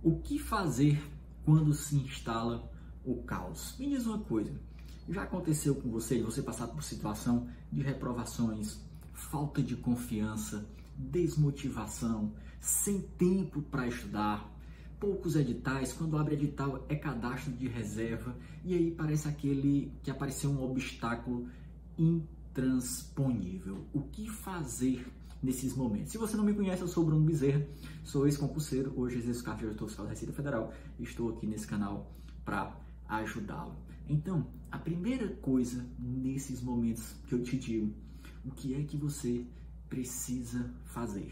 O que fazer quando se instala o caos? Me diz uma coisa. Já aconteceu com você você passar por situação de reprovações, falta de confiança, desmotivação, sem tempo para estudar, poucos editais, quando abre edital é cadastro de reserva e aí parece aquele que apareceu um obstáculo intransponível. O que fazer nesses momentos. Se você não me conhece, eu sou Bruno Bezerra, sou ex-concurseiro, hoje exerço cargo de diretor fiscal da Receita Federal e estou aqui nesse canal para ajudá-lo. Então, a primeira coisa nesses momentos que eu te digo, o que é que você precisa fazer?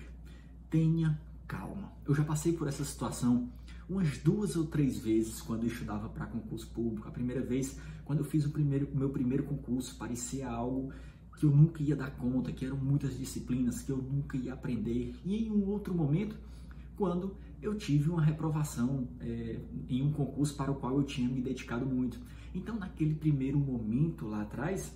Tenha calma. Eu já passei por essa situação umas duas ou três vezes quando eu estudava para concurso público. A primeira vez, quando eu fiz o, primeiro, meu primeiro concurso, parecia algo que eu nunca ia dar conta, que eram muitas disciplinas que eu nunca ia aprender. E em um outro momento, quando eu tive uma reprovação é, em um concurso para o qual eu tinha me dedicado muito. Então, naquele primeiro momento lá atrás,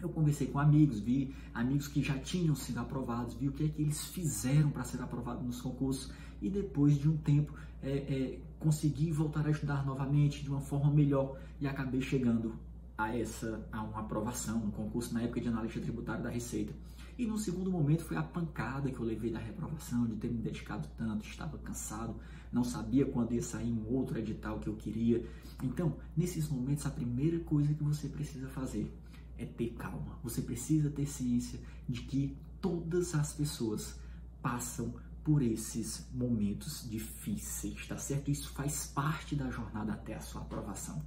eu conversei com amigos, vi amigos que já tinham sido aprovados, vi o que é que eles fizeram para ser aprovado nos concursos e depois de um tempo é, é, consegui voltar a estudar novamente de uma forma melhor e acabei chegando a essa a uma aprovação no concurso na época de analista tributário da Receita. E no segundo momento foi a pancada que eu levei da reprovação, de ter me dedicado tanto, estava cansado, não sabia quando ia sair um outro edital que eu queria. Então, nesses momentos, a primeira coisa que você precisa fazer é ter calma. Você precisa ter ciência de que todas as pessoas passam por esses momentos difíceis, tá certo? Isso faz parte da jornada até a sua aprovação.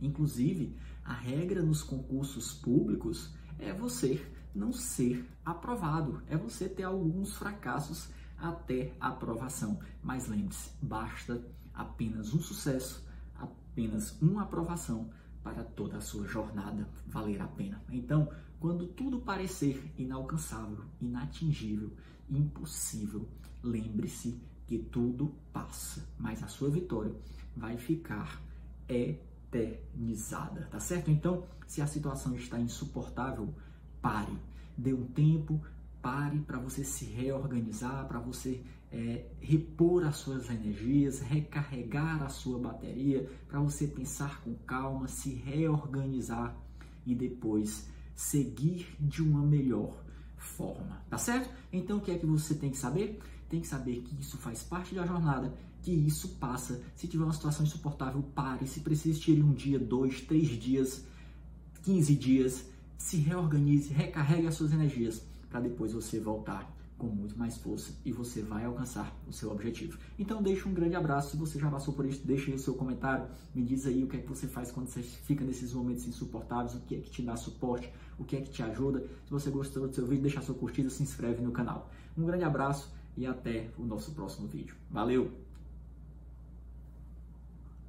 Inclusive, a regra nos concursos públicos é você não ser aprovado, é você ter alguns fracassos até a aprovação. Mas lembre-se, basta apenas um sucesso, apenas uma aprovação para toda a sua jornada valer a pena. Então, quando tudo parecer inalcançável, inatingível, impossível, lembre-se que tudo passa, mas a sua vitória vai ficar é eternizada, tá certo? Então, se a situação está insuportável, pare, dê um tempo, pare para você se reorganizar, para você é, repor as suas energias, recarregar a sua bateria, para você pensar com calma, se reorganizar e depois seguir de uma melhor forma, tá certo? Então o que é que você tem que saber? Tem que saber que isso faz parte da jornada, que isso passa. Se tiver uma situação insuportável, pare. Se precisa, tire um dia, dois, três dias, 15 dias, se reorganize, recarregue as suas energias para depois você voltar com muito mais força e você vai alcançar o seu objetivo. Então deixa um grande abraço, se você já passou por isso, deixa aí o seu comentário, me diz aí o que é que você faz quando você fica nesses momentos insuportáveis, o que é que te dá suporte, o que é que te ajuda. Se você gostou do seu vídeo, deixa a sua curtida, se inscreve no canal. Um grande abraço e até o nosso próximo vídeo. Valeu!